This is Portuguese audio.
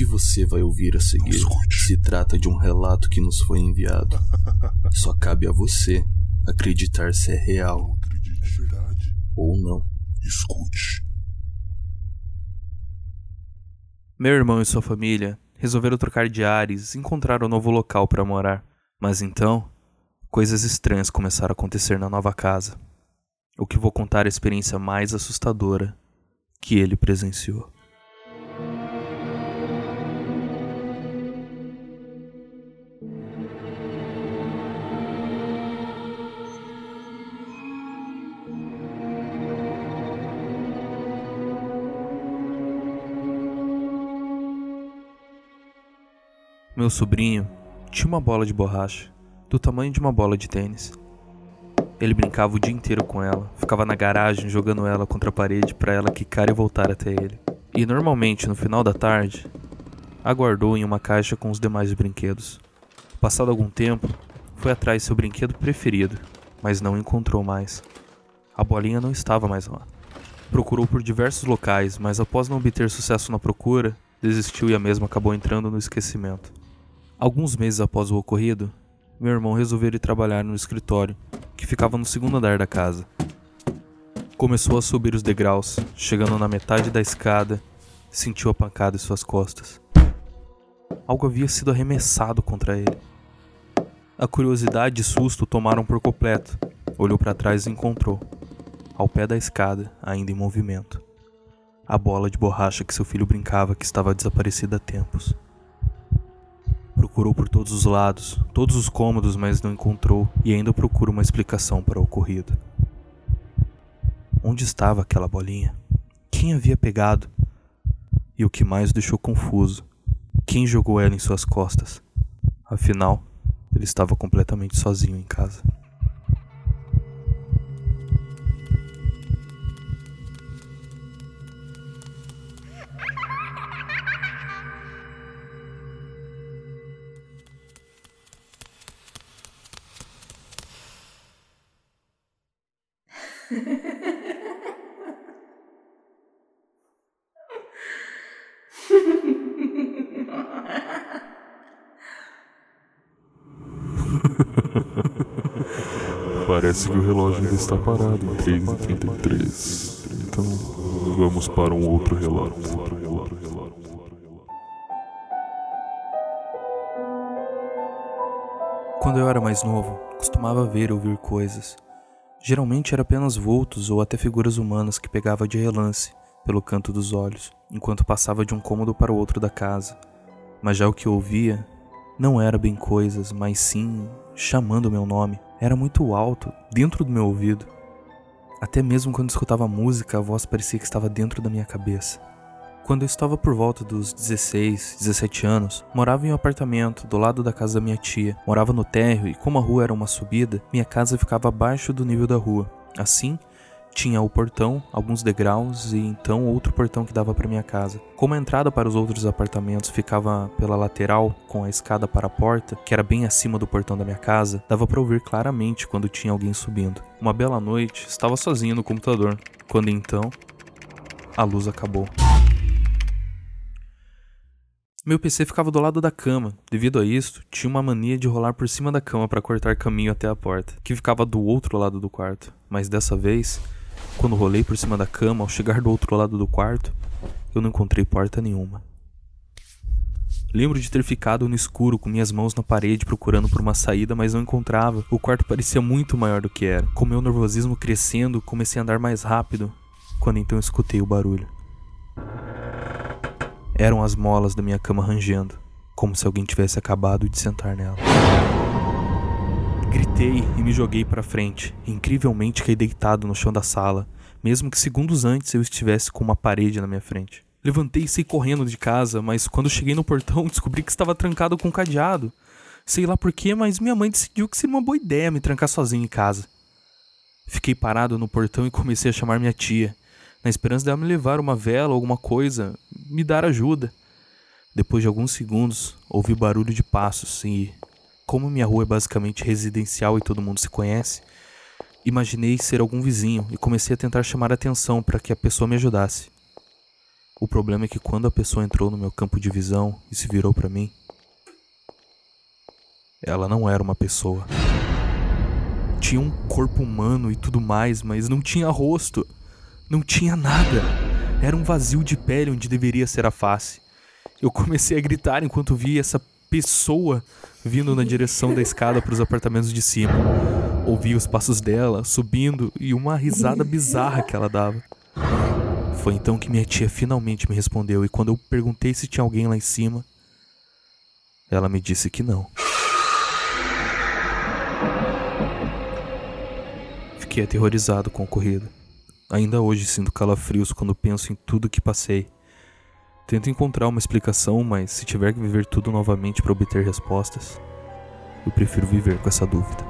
que você vai ouvir a seguir se trata de um relato que nos foi enviado. Só cabe a você acreditar se é real verdade. ou não. Escute. Meu irmão e sua família resolveram trocar de ares e encontrar um novo local para morar. Mas então, coisas estranhas começaram a acontecer na nova casa. O que vou contar é a experiência mais assustadora que ele presenciou. Meu sobrinho tinha uma bola de borracha, do tamanho de uma bola de tênis. Ele brincava o dia inteiro com ela, ficava na garagem jogando ela contra a parede para ela quicar e voltar até ele. E normalmente, no final da tarde, a guardou em uma caixa com os demais brinquedos. Passado algum tempo, foi atrás seu brinquedo preferido, mas não encontrou mais. A bolinha não estava mais lá. Procurou por diversos locais, mas após não obter sucesso na procura, desistiu e a mesma acabou entrando no esquecimento. Alguns meses após o ocorrido, meu irmão resolveu ir trabalhar no escritório, que ficava no segundo andar da casa. Começou a subir os degraus, chegando na metade da escada, sentiu a pancada em suas costas. Algo havia sido arremessado contra ele. A curiosidade e susto tomaram por completo. Olhou para trás e encontrou, ao pé da escada, ainda em movimento, a bola de borracha que seu filho brincava que estava desaparecida há tempos. Procurou por todos os lados, todos os cômodos, mas não encontrou e ainda procura uma explicação para o ocorrido. Onde estava aquela bolinha? Quem havia pegado? E o que mais o deixou confuso? Quem jogou ela em suas costas? Afinal, ele estava completamente sozinho em casa. Parece que o relógio ainda está parado em 3h33. Então, vamos para um outro relato. Quando eu era mais novo, costumava ver e ouvir coisas. Geralmente era apenas vultos ou até figuras humanas que pegava de relance pelo canto dos olhos, enquanto passava de um cômodo para o outro da casa. Mas já o que ouvia não era bem coisas, mas sim chamando meu nome. Era muito alto, dentro do meu ouvido. Até mesmo quando escutava música, a voz parecia que estava dentro da minha cabeça. Quando eu estava por volta dos 16, 17 anos, morava em um apartamento do lado da casa da minha tia. Morava no térreo e como a rua era uma subida, minha casa ficava abaixo do nível da rua. Assim, tinha o portão, alguns degraus e então outro portão que dava para minha casa. Como a entrada para os outros apartamentos ficava pela lateral, com a escada para a porta, que era bem acima do portão da minha casa, dava para ouvir claramente quando tinha alguém subindo. Uma bela noite, estava sozinho no computador, quando então a luz acabou. Meu PC ficava do lado da cama. Devido a isto, tinha uma mania de rolar por cima da cama para cortar caminho até a porta, que ficava do outro lado do quarto. Mas dessa vez, quando rolei por cima da cama, ao chegar do outro lado do quarto, eu não encontrei porta nenhuma. Lembro de ter ficado no escuro com minhas mãos na parede procurando por uma saída, mas não encontrava. O quarto parecia muito maior do que era. Com meu nervosismo crescendo, comecei a andar mais rápido, quando então escutei o barulho. Eram as molas da minha cama rangendo, como se alguém tivesse acabado de sentar nela. Gritei e me joguei para frente. Incrivelmente caí deitado no chão da sala, mesmo que segundos antes eu estivesse com uma parede na minha frente. Levantei e saí correndo de casa, mas quando cheguei no portão descobri que estava trancado com um cadeado. Sei lá porquê, mas minha mãe decidiu que seria uma boa ideia me trancar sozinho em casa. Fiquei parado no portão e comecei a chamar minha tia, na esperança dela me levar uma vela ou alguma coisa, me dar ajuda. Depois de alguns segundos, ouvi barulho de passos e, como minha rua é basicamente residencial e todo mundo se conhece, imaginei ser algum vizinho e comecei a tentar chamar a atenção para que a pessoa me ajudasse. O problema é que quando a pessoa entrou no meu campo de visão e se virou para mim, ela não era uma pessoa. Tinha um corpo humano e tudo mais, mas não tinha rosto. Não tinha nada. Era um vazio de pele onde deveria ser a face. Eu comecei a gritar enquanto vi essa pessoa vindo na direção da escada para os apartamentos de cima. Ouvi os passos dela subindo e uma risada bizarra que ela dava. Foi então que minha tia finalmente me respondeu, e quando eu perguntei se tinha alguém lá em cima, ela me disse que não. Fiquei aterrorizado com o ocorrido. Ainda hoje sinto calafrios quando penso em tudo que passei. Tento encontrar uma explicação, mas se tiver que viver tudo novamente para obter respostas, eu prefiro viver com essa dúvida.